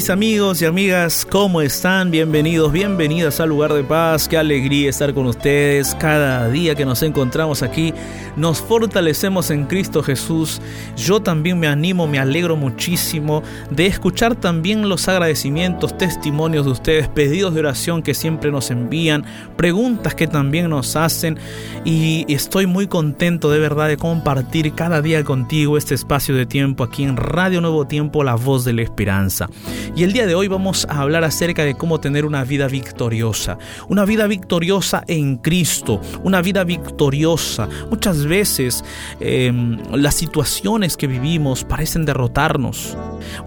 Mis amigos y amigas, ¿cómo están? Bienvenidos, bienvenidas al lugar de paz. Qué alegría estar con ustedes. Cada día que nos encontramos aquí, nos fortalecemos en Cristo Jesús. Yo también me animo, me alegro muchísimo de escuchar también los agradecimientos, testimonios de ustedes, pedidos de oración que siempre nos envían, preguntas que también nos hacen. Y estoy muy contento de verdad de compartir cada día contigo este espacio de tiempo aquí en Radio Nuevo Tiempo, la voz de la esperanza. Y el día de hoy vamos a hablar acerca de cómo tener una vida victoriosa. Una vida victoriosa en Cristo. Una vida victoriosa. Muchas veces em, las situaciones que vivimos parecen derrotarnos.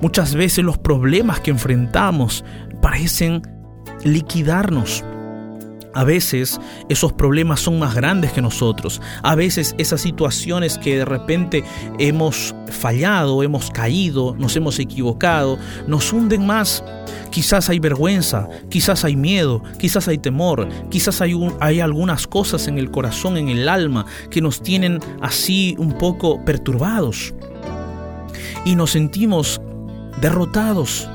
Muchas veces los problemas que enfrentamos parecen liquidarnos. A veces esos problemas son más grandes que nosotros. A veces esas situaciones que de repente hemos fallado, hemos caído, nos hemos equivocado, nos hunden más. Quizás hay vergüenza, quizás hay miedo, quizás hay temor, quizás hay, hay algunas cosas en el corazón, en el alma, que nos tienen así un poco perturbados. Y nos sentimos derrotados,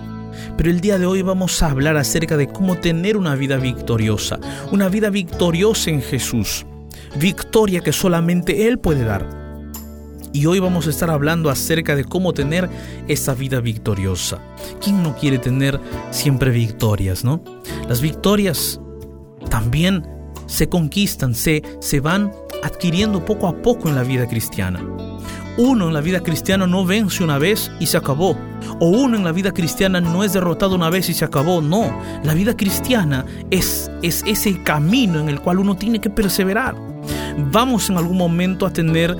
pero el día de hoy vamos a hablar acerca de cómo tener una vida victoriosa, una vida victoriosa en Jesús, victoria que solamente Él puede dar. Y hoy vamos a estar hablando acerca de cómo tener esa vida victoriosa. ¿Quién no quiere tener siempre victorias, no? Las victorias también se conquistan, se, se van adquiriendo poco a poco en la vida cristiana. Uno en la vida cristiana no vence una vez y se acabó. O uno en la vida cristiana no es derrotado una vez y se acabó. No, la vida cristiana es, es ese camino en el cual uno tiene que perseverar. Vamos en algún momento a tener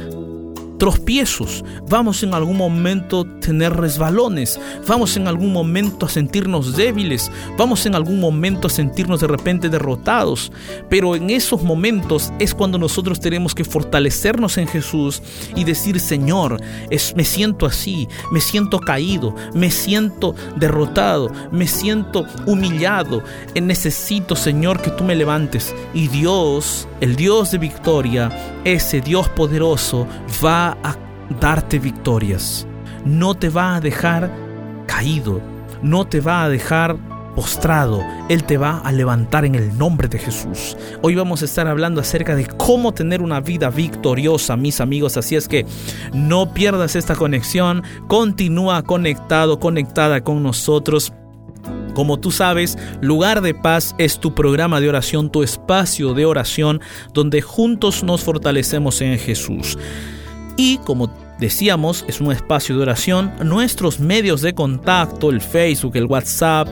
tropiezos, vamos en algún momento a tener resbalones, vamos en algún momento a sentirnos débiles, vamos en algún momento a sentirnos de repente derrotados, pero en esos momentos es cuando nosotros tenemos que fortalecernos en Jesús y decir, Señor, es, me siento así, me siento caído, me siento derrotado, me siento humillado, necesito, Señor, que tú me levantes. Y Dios, el Dios de victoria, ese Dios poderoso, va a darte victorias, no te va a dejar caído, no te va a dejar postrado, Él te va a levantar en el nombre de Jesús. Hoy vamos a estar hablando acerca de cómo tener una vida victoriosa, mis amigos, así es que no pierdas esta conexión, continúa conectado, conectada con nosotros. Como tú sabes, Lugar de Paz es tu programa de oración, tu espacio de oración, donde juntos nos fortalecemos en Jesús. Y como decíamos, es un espacio de oración. Nuestros medios de contacto, el Facebook, el WhatsApp,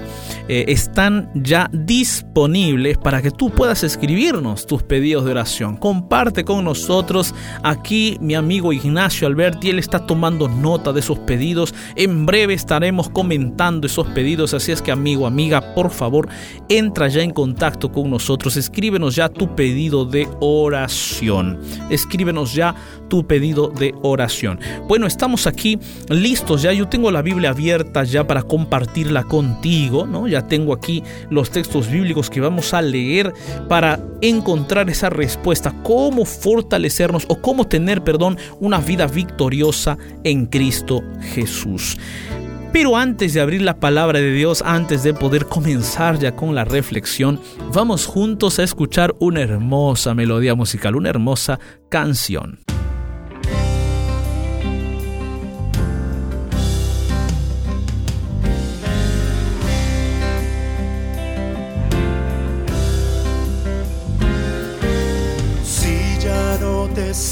eh, están ya disponibles para que tú puedas escribirnos tus pedidos de oración. Comparte con nosotros. Aquí mi amigo Ignacio Alberti, él está tomando nota de esos pedidos. En breve estaremos comentando esos pedidos. Así es que amigo, amiga, por favor, entra ya en contacto con nosotros. Escríbenos ya tu pedido de oración. Escríbenos ya tu pedido de oración. Bueno, estamos aquí listos ya. Yo tengo la Biblia abierta ya para compartirla contigo, ¿no? Ya tengo aquí los textos bíblicos que vamos a leer para encontrar esa respuesta, cómo fortalecernos o cómo tener, perdón, una vida victoriosa en Cristo Jesús. Pero antes de abrir la palabra de Dios, antes de poder comenzar ya con la reflexión, vamos juntos a escuchar una hermosa melodía musical, una hermosa canción.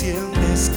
Sientes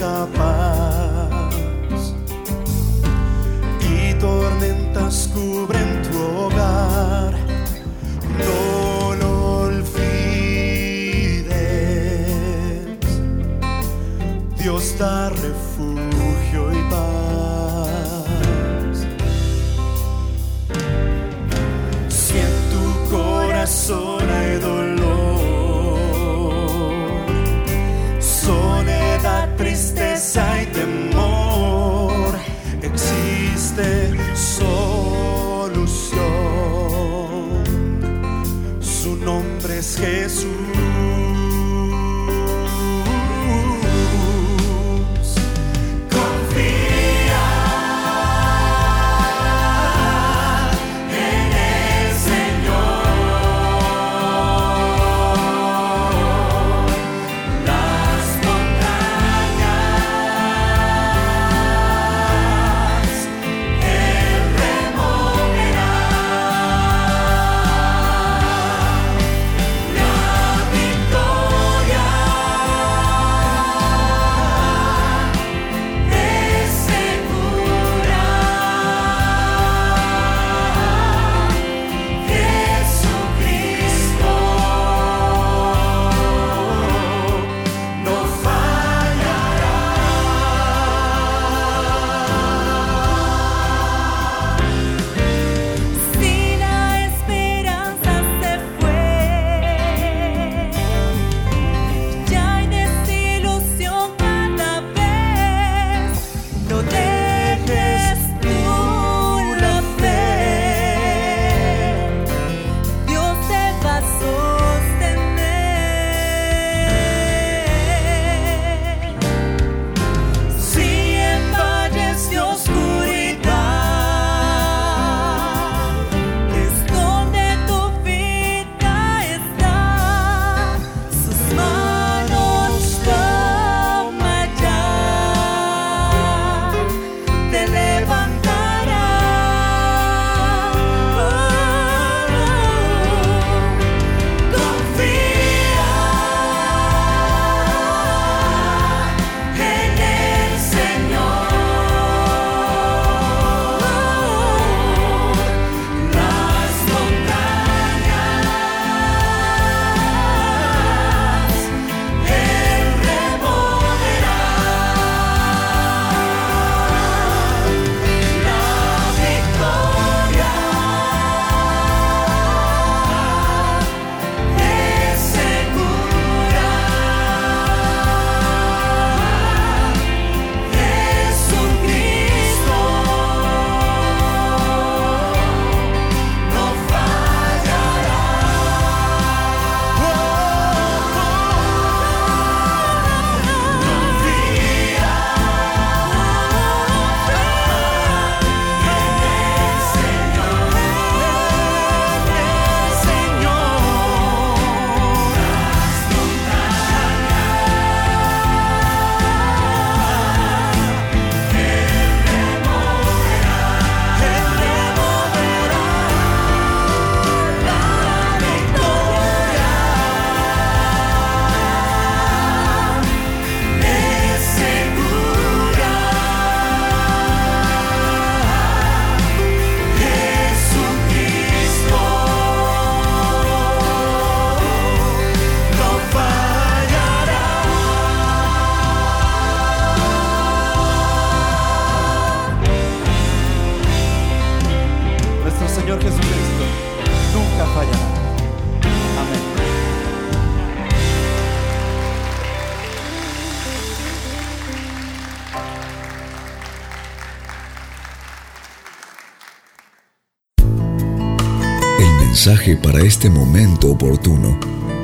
para este momento oportuno,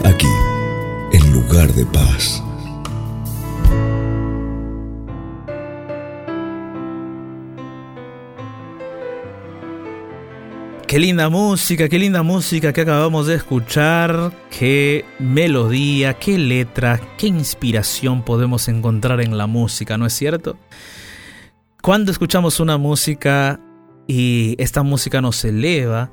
aquí, en lugar de paz. Qué linda música, qué linda música que acabamos de escuchar, qué melodía, qué letra, qué inspiración podemos encontrar en la música, ¿no es cierto? Cuando escuchamos una música y esta música nos eleva,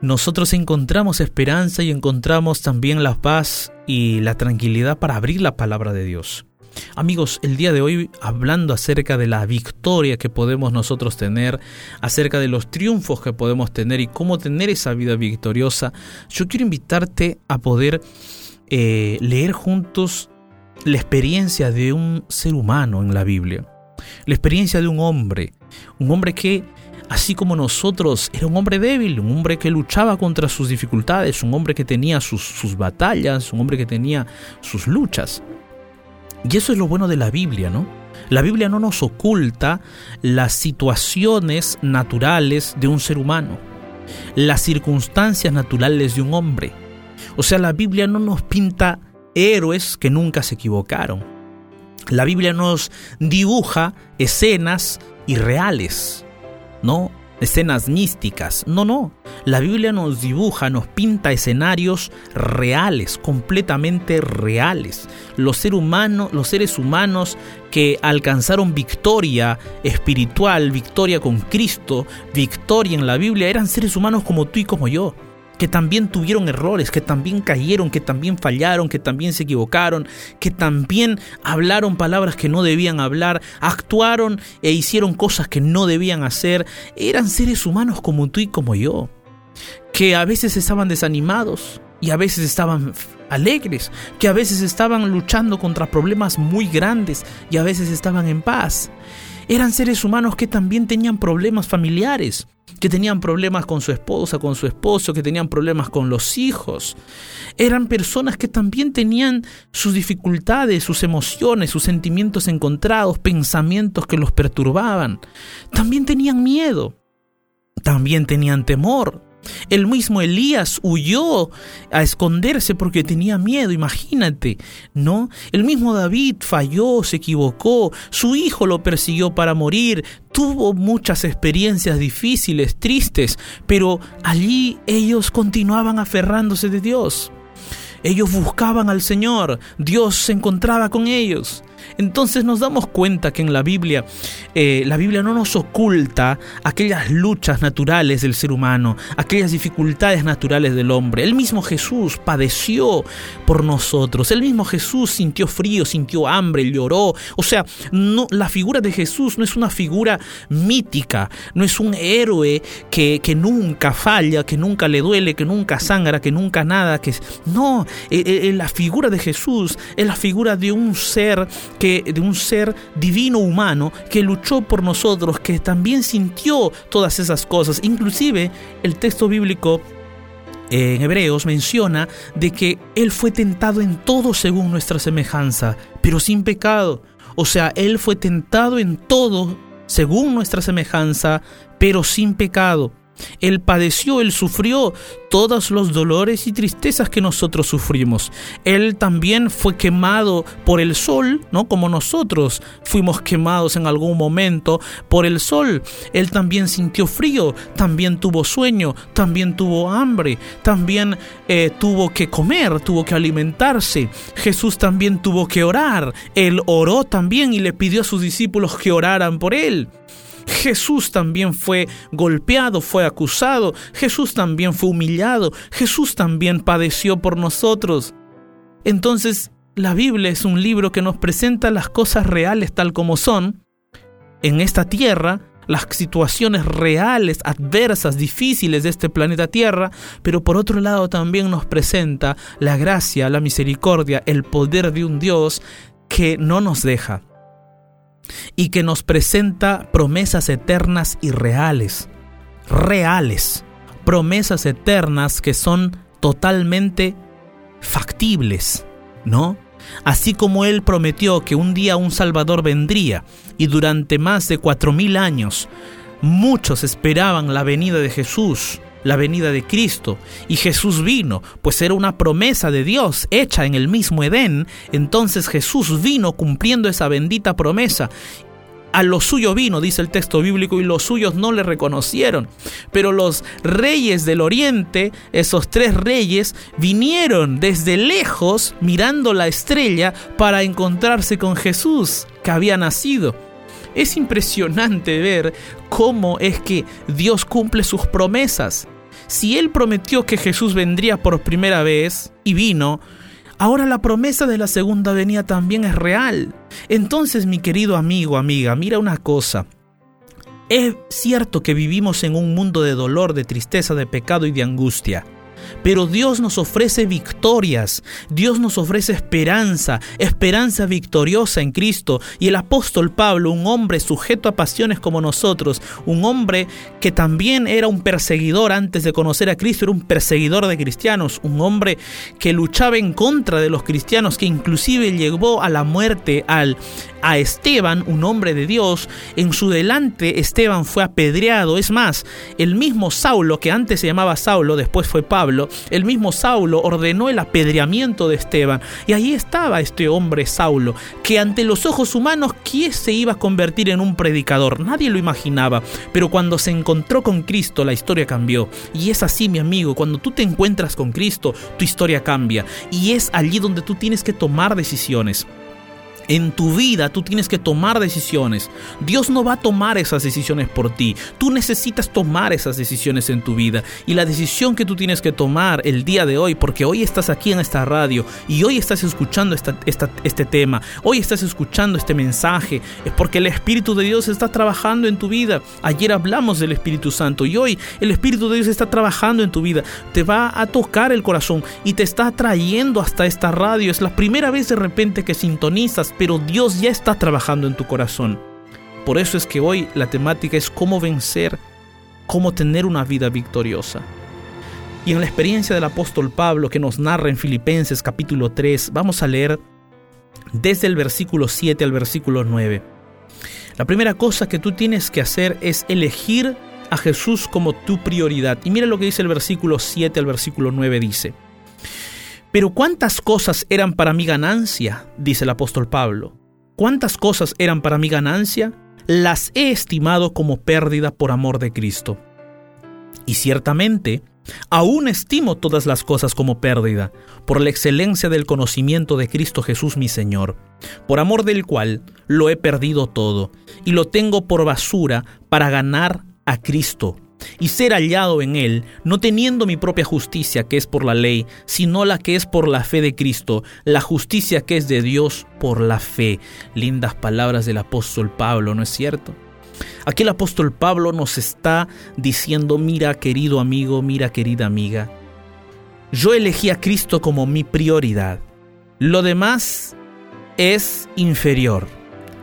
nosotros encontramos esperanza y encontramos también la paz y la tranquilidad para abrir la palabra de Dios. Amigos, el día de hoy hablando acerca de la victoria que podemos nosotros tener, acerca de los triunfos que podemos tener y cómo tener esa vida victoriosa, yo quiero invitarte a poder eh, leer juntos la experiencia de un ser humano en la Biblia, la experiencia de un hombre, un hombre que así como nosotros, era un hombre débil, un hombre que luchaba contra sus dificultades, un hombre que tenía sus, batallas, un hombre que tenía sus luchas. Y eso es lo bueno de la Biblia, ¿no? La Biblia no nos oculta las situaciones naturales de un ser humano, las circunstancias naturales de un hombre. O sea, la Biblia no nos pinta héroes que nunca se equivocaron. La Biblia nos dibuja escenas irreales, ¿no? Escenas místicas. No, no. La Biblia nos dibuja, nos pinta escenarios reales, completamente reales. Los, ser humano, los seres humanos que alcanzaron victoria espiritual, victoria con Cristo, victoria en la Biblia, eran seres humanos como tú y como yo que también tuvieron errores, que también cayeron, que también fallaron, que también se equivocaron, que también hablaron palabras que no debían hablar, actuaron e hicieron cosas que no debían hacer. Eran seres humanos como tú y como yo, que a veces estaban desanimados y a veces estaban alegres, que a veces estaban luchando contra problemas muy grandes y a veces estaban en paz. Eran seres humanos que también tenían problemas familiares, que tenían problemas con su esposa, con su esposo, que tenían problemas con los hijos. Eran personas que también tenían sus dificultades, sus emociones, sus sentimientos encontrados, pensamientos que los perturbaban. También tenían miedo, también tenían temor, el mismo Elías huyó a esconderse porque tenía miedo, imagínate, ¿no? El mismo David falló, se equivocó, su hijo lo persiguió para morir, tuvo muchas experiencias difíciles, tristes, pero allí ellos continuaban aferrándose de Dios. Ellos buscaban al Señor, Dios se encontraba con ellos. Entonces nos damos cuenta que en la Biblia, eh, la Biblia no nos oculta aquellas luchas naturales del ser humano, aquellas dificultades naturales del hombre. El mismo Jesús padeció por nosotros. El mismo Jesús sintió frío, sintió hambre, lloró. O sea, no, la figura de Jesús no es una figura mítica, no es un héroe que, que nunca falla, que nunca le duele, que nunca sangra, que nunca nada. Que, no, eh, eh, la figura de Jesús es la figura de un ser que de un ser divino humano que luchó por nosotros, que también sintió todas esas cosas. Inclusive el texto bíblico en Hebreos menciona de que Él fue tentado en todo según nuestra semejanza, pero sin pecado. O sea, Él fue tentado en todo según nuestra semejanza, pero sin pecado. Él padeció, Él sufrió todos los dolores y tristezas que nosotros sufrimos. Él también fue quemado por el sol, ¿no? Como nosotros fuimos quemados en algún momento por el sol. Él también sintió frío, también tuvo sueño, también tuvo hambre, también eh, tuvo que comer, tuvo que alimentarse. Jesús también tuvo que orar. Él oró también y le pidió a sus discípulos que oraran por él. Jesús también fue golpeado, fue acusado, Jesús también fue humillado, Jesús también padeció por nosotros. Entonces, la Biblia es un libro que nos presenta las cosas reales tal como son en esta tierra, las situaciones reales, adversas, difíciles de este planeta Tierra, pero por otro lado también nos presenta la gracia, la misericordia, el poder de un Dios que no nos deja, y que nos presenta promesas eternas y reales, reales, promesas eternas que son totalmente factibles, ¿no? Así como Él prometió que un día un Salvador vendría y durante más de cuatro mil años muchos esperaban la venida de Jesús, la venida de Cristo, y Jesús vino, pues era una promesa de Dios hecha en el mismo Edén, entonces Jesús vino cumpliendo esa bendita promesa a lo suyo vino, dice el texto bíblico, y los suyos no le reconocieron. Pero los reyes del oriente, esos tres reyes, vinieron desde lejos mirando la estrella para encontrarse con Jesús que había nacido. Es impresionante ver cómo es que Dios cumple sus promesas. Si Él prometió que Jesús vendría por primera vez y vino, Ahora la promesa de la segunda venida también es real. Entonces, mi querido amigo, amiga, mira una cosa. Es cierto que vivimos en un mundo de dolor, de tristeza, de pecado y de angustia. Pero Dios nos ofrece victorias, Dios nos ofrece esperanza, esperanza victoriosa en Cristo. Y el apóstol Pablo, un hombre sujeto a pasiones como nosotros, un hombre que también era un perseguidor antes de conocer a Cristo, era un perseguidor de cristianos, un hombre que luchaba en contra de los cristianos, que inclusive llevó a la muerte al a Esteban, un hombre de Dios, en su delante Esteban fue apedreado. Es más, el mismo Saulo, que antes se llamaba Saulo, después fue Pablo, el mismo Saulo ordenó el apedreamiento de Esteban. Y ahí estaba este hombre Saulo, que ante los ojos humanos, ¿quién se iba a convertir en un predicador? Nadie lo imaginaba. Pero cuando se encontró con Cristo, la historia cambió. Y es así, mi amigo, cuando tú te encuentras con Cristo, tu historia cambia. Y es allí donde tú tienes que tomar decisiones. En tu vida tú tienes que tomar decisiones. Dios no va a tomar esas decisiones por ti. Tú necesitas tomar esas decisiones en tu vida. Y la decisión que tú tienes que tomar el día de hoy, porque hoy estás aquí en esta radio y hoy estás escuchando este tema, hoy estás escuchando este mensaje, es porque el Espíritu de Dios está trabajando en tu vida. Ayer hablamos del Espíritu Santo y hoy el Espíritu de Dios está trabajando en tu vida. Te va a tocar el corazón y te está trayendo hasta esta radio. Es la primera vez de repente que sintonizas pero Dios ya está trabajando en tu corazón. Por eso es que hoy la temática es cómo vencer, cómo tener una vida victoriosa. Y en la experiencia del apóstol Pablo que nos narra en Filipenses capítulo 3, vamos a leer desde el versículo 7 al versículo 9. La primera cosa que tú tienes que hacer es elegir a Jesús como tu prioridad. Y mira lo que dice el versículo 7 al versículo 9 dice. Pero cuántas cosas eran para mi ganancia, dice el apóstol Pablo. ¿Cuántas cosas eran para mi ganancia? Las he estimado como pérdida por amor de Cristo. Y ciertamente, aún estimo todas las cosas como pérdida, por la excelencia del conocimiento de Cristo Jesús mi Señor, por amor del cual lo he perdido todo, y lo tengo por basura para ganar a Cristo y ser hallado en él, no teniendo mi propia justicia que es por la ley, sino la que es por la fe de Cristo, la justicia que es de Dios por la fe. Lindas palabras del apóstol Pablo, ¿no es cierto? Aquí el apóstol Pablo nos está diciendo, mira querido amigo, mira querida amiga, yo elegí a Cristo como mi prioridad. Lo demás es inferior.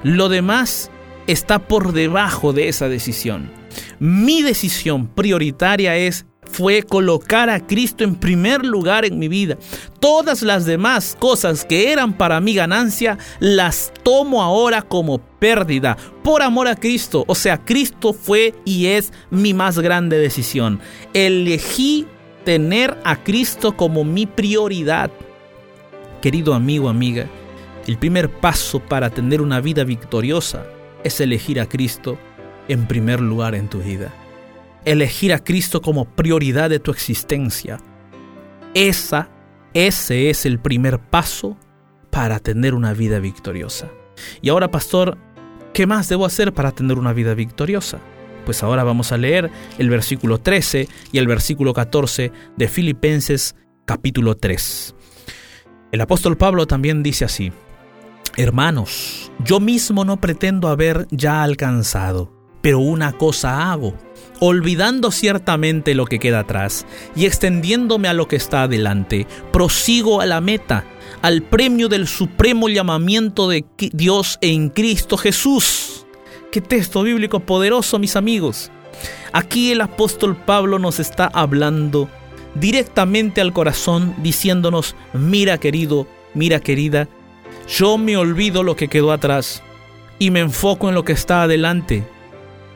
Lo demás está por debajo de esa decisión. Mi decisión prioritaria es fue colocar a Cristo en primer lugar en mi vida. Todas las demás cosas que eran para mi ganancia las tomo ahora como pérdida por amor a Cristo. O sea, Cristo fue y es mi más grande decisión. Elegí tener a Cristo como mi prioridad. Querido amigo, amiga, el primer paso para tener una vida victoriosa es elegir a Cristo en primer lugar en tu vida. Elegir a Cristo como prioridad de tu existencia. Esa, ese es el primer paso para tener una vida victoriosa. Y ahora, pastor, ¿qué más debo hacer para tener una vida victoriosa? Pues ahora vamos a leer el versículo 13 y el versículo 14 de Filipenses capítulo 3. El apóstol Pablo también dice así, Hermanos, yo mismo no pretendo haber ya alcanzado pero una cosa hago, olvidando ciertamente lo que queda atrás y extendiéndome a lo que está adelante, prosigo a la meta, al premio del supremo llamamiento de Dios en Cristo Jesús. Qué texto bíblico poderoso, mis amigos. Aquí el apóstol Pablo nos está hablando directamente al corazón, diciéndonos, mira querido, mira querida, yo me olvido lo que quedó atrás y me enfoco en lo que está adelante.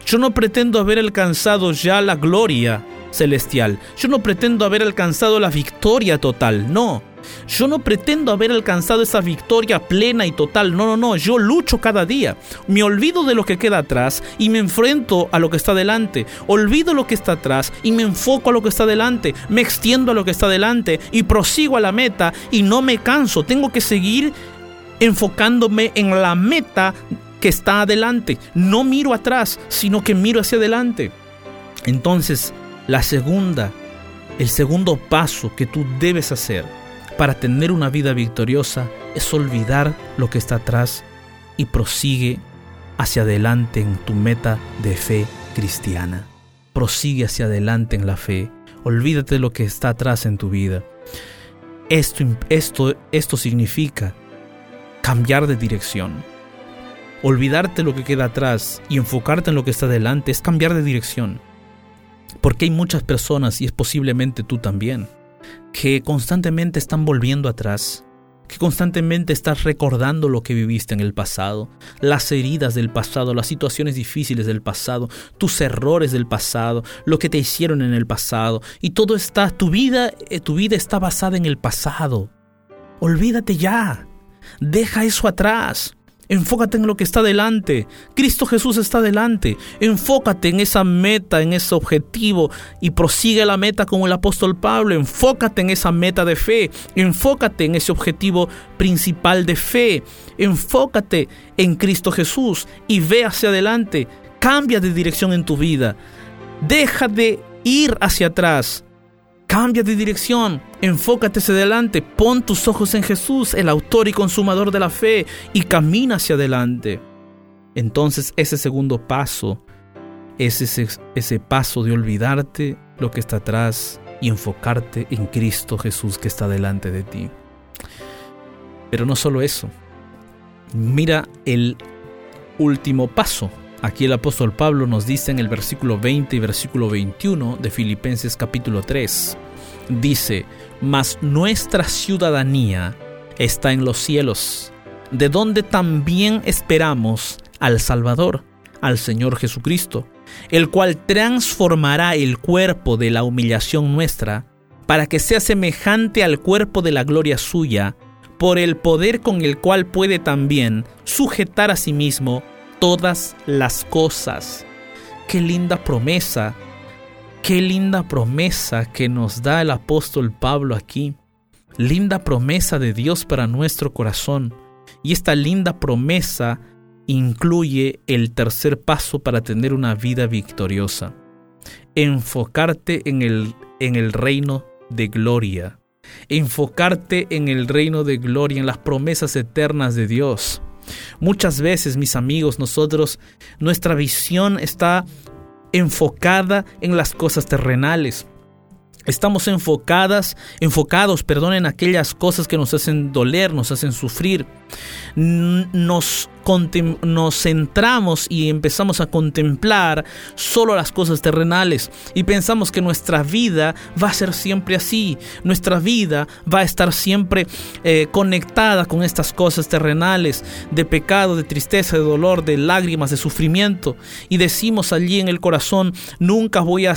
Yo no pretendo haber alcanzado ya la gloria celestial. Yo no pretendo haber alcanzado la victoria total. No. Yo no pretendo haber alcanzado esa victoria plena y total. No, no, no. Yo lucho cada día. Me olvido de lo que queda atrás y me enfrento a lo que está delante. Olvido lo que está atrás y me enfoco a lo que está delante. Me extiendo a lo que está delante y prosigo a la meta y no me canso. Tengo que seguir enfocándome en la meta que está adelante. No miro atrás, sino que miro hacia adelante. Entonces, la segunda, el segundo paso que tú debes hacer para tener una vida victoriosa es olvidar lo que está atrás y prosigue hacia adelante en tu meta de fe cristiana. Prosigue hacia adelante en la fe. Olvídate de lo que está atrás en tu vida. Esto, esto, esto significa cambiar de dirección. Olvidarte lo que queda atrás y enfocarte en lo que está delante es cambiar de dirección. Porque hay muchas personas, y es posiblemente tú también, que constantemente están volviendo atrás, que constantemente estás recordando lo que viviste en el pasado, las heridas del pasado, las situaciones difíciles del pasado, tus errores del pasado, lo que te hicieron en el pasado, y todo está, tu vida, eh, tu vida está basada en el pasado. Olvídate ya. Deja eso atrás. Enfócate en lo que está delante. Cristo Jesús está delante. Enfócate en esa meta, en ese objetivo y prosigue la meta como el apóstol Pablo. Enfócate en esa meta de fe. Enfócate en ese objetivo principal de fe. Enfócate en Cristo Jesús y ve hacia adelante. Cambia de dirección en tu vida. Deja de ir hacia atrás Cambia de dirección, enfócate hacia adelante, pon tus ojos en Jesús, el autor y consumador de la fe, y camina hacia adelante. Entonces ese segundo paso es ese, ese paso de olvidarte lo que está atrás y enfocarte en Cristo Jesús que está delante de ti. Pero no solo eso, mira el último paso. Aquí el apóstol Pablo nos dice en el versículo 20 y versículo 21 de Filipenses capítulo 3. Dice, mas nuestra ciudadanía está en los cielos, de donde también esperamos al Salvador, al Señor Jesucristo, el cual transformará el cuerpo de la humillación nuestra, para que sea semejante al cuerpo de la gloria suya, por el poder con el cual puede también sujetar a sí mismo todas las cosas. Qué linda promesa, qué linda promesa que nos da el apóstol Pablo aquí. Linda promesa de Dios para nuestro corazón. Y esta linda promesa incluye el tercer paso para tener una vida victoriosa. Enfocarte en el, en el reino de gloria. Enfocarte en el reino de gloria, en las promesas eternas de Dios. Muchas veces, mis amigos, nosotros, nuestra visión está enfocada en las cosas terrenales. Estamos enfocadas, enfocados, perdón, en aquellas cosas que nos hacen doler, nos hacen sufrir. Nos, nos centramos y empezamos a contemplar solo las cosas terrenales y pensamos que nuestra vida va a ser siempre así. Nuestra vida va a estar siempre eh, conectada con estas cosas terrenales de pecado, de tristeza, de dolor, de lágrimas, de sufrimiento. Y decimos allí en el corazón, nunca voy a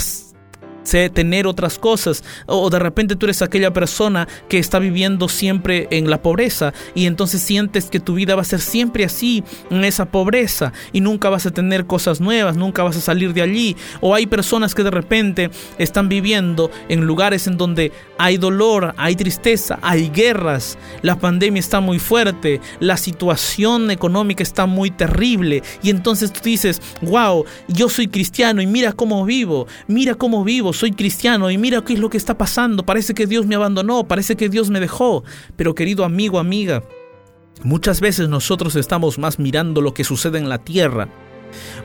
sé tener otras cosas o de repente tú eres aquella persona que está viviendo siempre en la pobreza y entonces sientes que tu vida va a ser siempre así en esa pobreza y nunca vas a tener cosas nuevas, nunca vas a salir de allí. O hay personas que de repente están viviendo en lugares en donde hay dolor, hay tristeza, hay guerras, la pandemia está muy fuerte, la situación económica está muy terrible y entonces tú dices, wow, yo soy cristiano y mira cómo vivo, mira cómo vivo, soy cristiano y mira qué es lo que está pasando, parece que Dios me abandonó, parece que Dios me dejó. Pero querido amigo, amiga, muchas veces nosotros estamos más mirando lo que sucede en la tierra.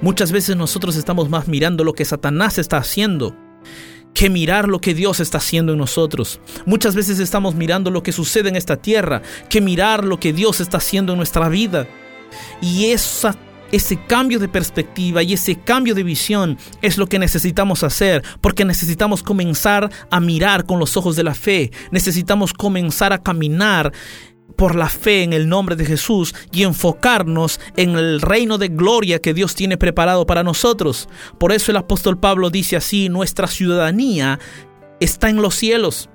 Muchas veces nosotros estamos más mirando lo que Satanás está haciendo que mirar lo que Dios está haciendo en nosotros. Muchas veces estamos mirando lo que sucede en esta tierra, que mirar lo que Dios está haciendo en nuestra vida. Y esa ese cambio de perspectiva y ese cambio de visión es lo que necesitamos hacer, porque necesitamos comenzar a mirar con los ojos de la fe, necesitamos comenzar a caminar por la fe en el nombre de Jesús y enfocarnos en el reino de gloria que Dios tiene preparado para nosotros. Por eso el apóstol Pablo dice así, nuestra ciudadanía está en los cielos.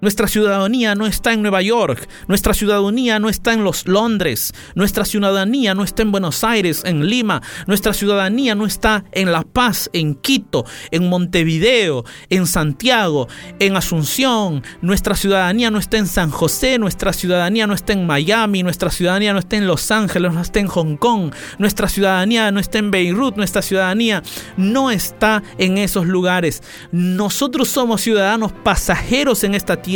Nuestra ciudadanía no está en Nueva York, nuestra ciudadanía no está en los Londres, nuestra ciudadanía no está en Buenos Aires, en Lima, nuestra ciudadanía no está en La Paz, en Quito, en Montevideo, en Santiago, en Asunción, nuestra ciudadanía no está en San José, nuestra ciudadanía no está en Miami, nuestra ciudadanía no está en Los Ángeles, no está en Hong Kong, nuestra ciudadanía no está en Beirut, nuestra ciudadanía no está en esos lugares. Nosotros somos ciudadanos pasajeros en esta tierra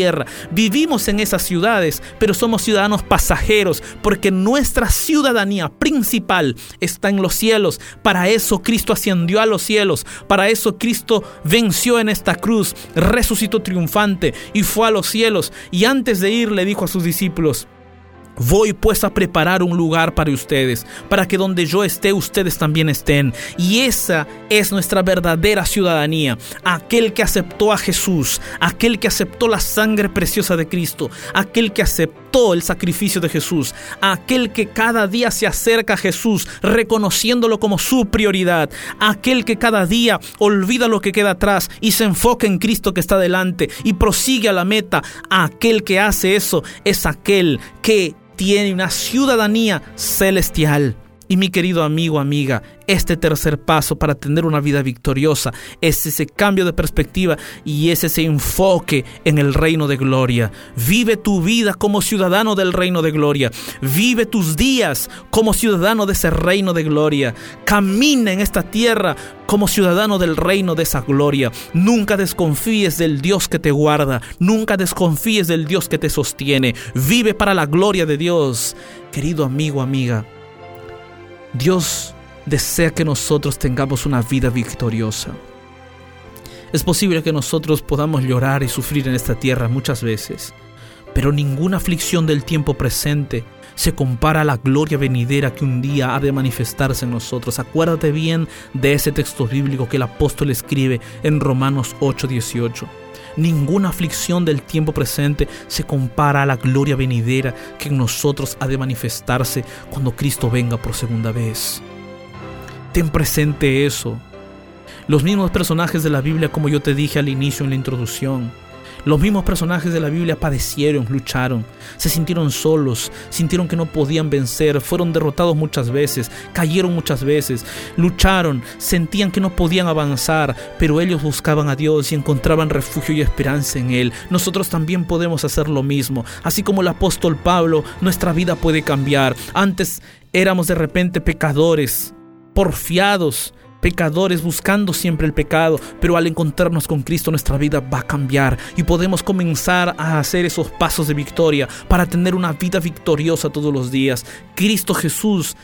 Vivimos en esas ciudades, pero somos ciudadanos pasajeros porque nuestra ciudadanía principal está en los cielos. Para eso Cristo ascendió a los cielos. Para eso Cristo venció en esta cruz, resucitó triunfante y fue a los cielos. Y antes de ir le dijo a sus discípulos, Voy pues a preparar un lugar para ustedes, para que donde yo esté ustedes también estén. Y esa es nuestra verdadera ciudadanía. Aquel que aceptó a Jesús, aquel que aceptó la sangre preciosa de Cristo, aquel que aceptó el sacrificio de Jesús, aquel que cada día se acerca a Jesús reconociéndolo como su prioridad, aquel que cada día olvida lo que queda atrás y se enfoca en Cristo que está delante y prosigue a la meta. Aquel que hace eso es aquel que tiene una ciudadanía celestial. Y mi querido amigo, amiga, este tercer paso para tener una vida victoriosa es ese cambio de perspectiva y es ese enfoque en el reino de gloria. Vive tu vida como ciudadano del reino de gloria. Vive tus días como ciudadano de ese reino de gloria. Camina en esta tierra como ciudadano del reino de esa gloria. Nunca desconfíes del Dios que te guarda. Nunca desconfíes del Dios que te sostiene. Vive para la gloria de Dios. Querido amigo, amiga. Dios desea que nosotros tengamos una vida victoriosa. Es posible que nosotros podamos llorar y sufrir en esta tierra muchas veces, pero ninguna aflicción del tiempo presente se compara a la gloria venidera que un día ha de manifestarse en nosotros. Acuérdate bien de ese texto bíblico que el apóstol escribe en Romanos 8:18. Ninguna aflicción del tiempo presente se compara a la gloria venidera que en nosotros ha de manifestarse cuando Cristo venga por segunda vez. Ten presente eso. Los mismos personajes de la Biblia, como yo te dije al inicio en la introducción, los mismos personajes de la Biblia padecieron, lucharon, se sintieron solos, sintieron que no podían vencer, fueron derrotados muchas veces, cayeron muchas veces, lucharon, sentían que no podían avanzar, pero ellos buscaban a Dios y encontraban refugio y esperanza en Él. Nosotros también podemos hacer lo mismo. Así como el apóstol Pablo, nuestra vida puede cambiar. Antes éramos de repente pecadores, porfiados, pecadores buscando siempre el pecado, pero al encontrarnos con Cristo nuestra vida va a cambiar y podemos comenzar a hacer esos pasos de victoria para tener una vida victoriosa todos los días. Cristo Jesús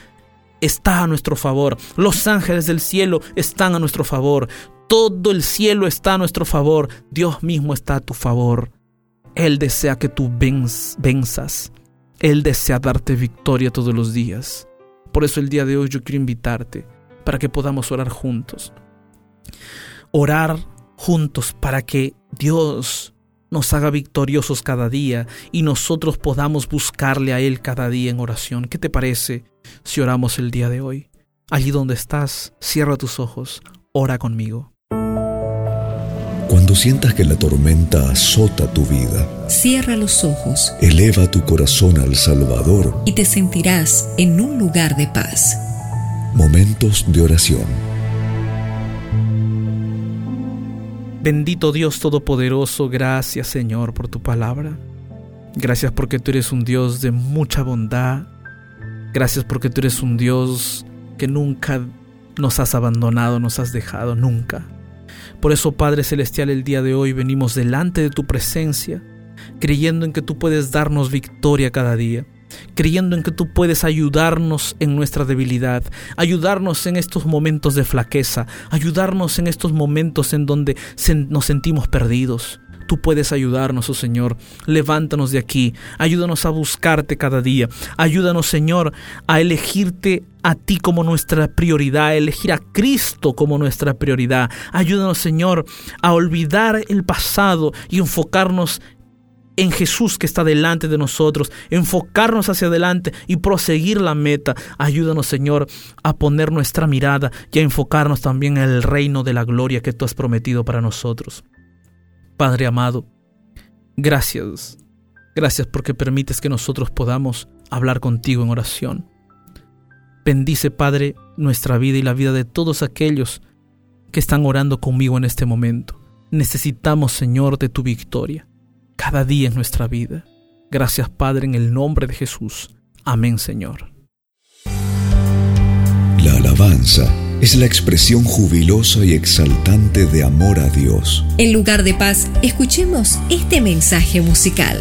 está a nuestro favor, los ángeles del cielo están a nuestro favor, todo el cielo está a nuestro favor, Dios mismo está a tu favor. Él desea que tú venzas, Él desea darte victoria todos los días. Por eso el día de hoy yo quiero invitarte para que podamos orar juntos. Orar juntos para que Dios nos haga victoriosos cada día y nosotros podamos buscarle a Él cada día en oración. ¿Qué te parece si oramos el día de hoy? Allí donde estás, cierra tus ojos, ora conmigo. Cuando sientas que la tormenta azota tu vida, cierra los ojos, eleva tu corazón al Salvador y te sentirás en un lugar de paz. Momentos de oración. Bendito Dios Todopoderoso, gracias Señor por tu palabra. Gracias porque tú eres un Dios de mucha bondad. Gracias porque tú eres un Dios que nunca nos has abandonado, nos has dejado, nunca. Por eso, Padre Celestial, el día de hoy venimos delante de tu presencia, creyendo en que tú puedes darnos victoria cada día creyendo en que tú puedes ayudarnos en nuestra debilidad, ayudarnos en estos momentos de flaqueza, ayudarnos en estos momentos en donde nos sentimos perdidos. Tú puedes ayudarnos, oh Señor. Levántanos de aquí. Ayúdanos a buscarte cada día. Ayúdanos, Señor, a elegirte a ti como nuestra prioridad, a elegir a Cristo como nuestra prioridad. Ayúdanos, Señor, a olvidar el pasado y enfocarnos en Jesús que está delante de nosotros, enfocarnos hacia adelante y proseguir la meta. Ayúdanos, Señor, a poner nuestra mirada y a enfocarnos también en el reino de la gloria que tú has prometido para nosotros. Padre amado, gracias. Gracias porque permites que nosotros podamos hablar contigo en oración. Bendice, Padre, nuestra vida y la vida de todos aquellos que están orando conmigo en este momento. Necesitamos, Señor, de tu victoria cada día en nuestra vida. Gracias Padre en el nombre de Jesús. Amén Señor. La alabanza es la expresión jubilosa y exaltante de amor a Dios. En lugar de paz, escuchemos este mensaje musical.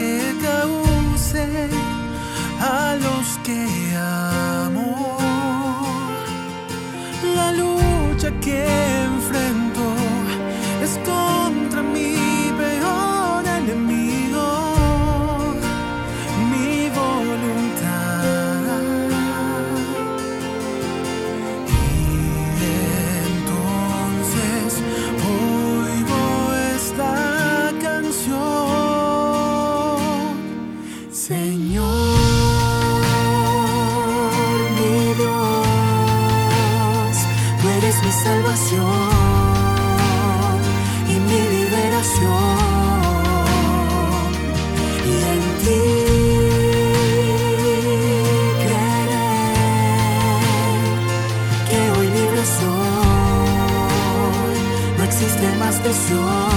Que cause a los que amo. Que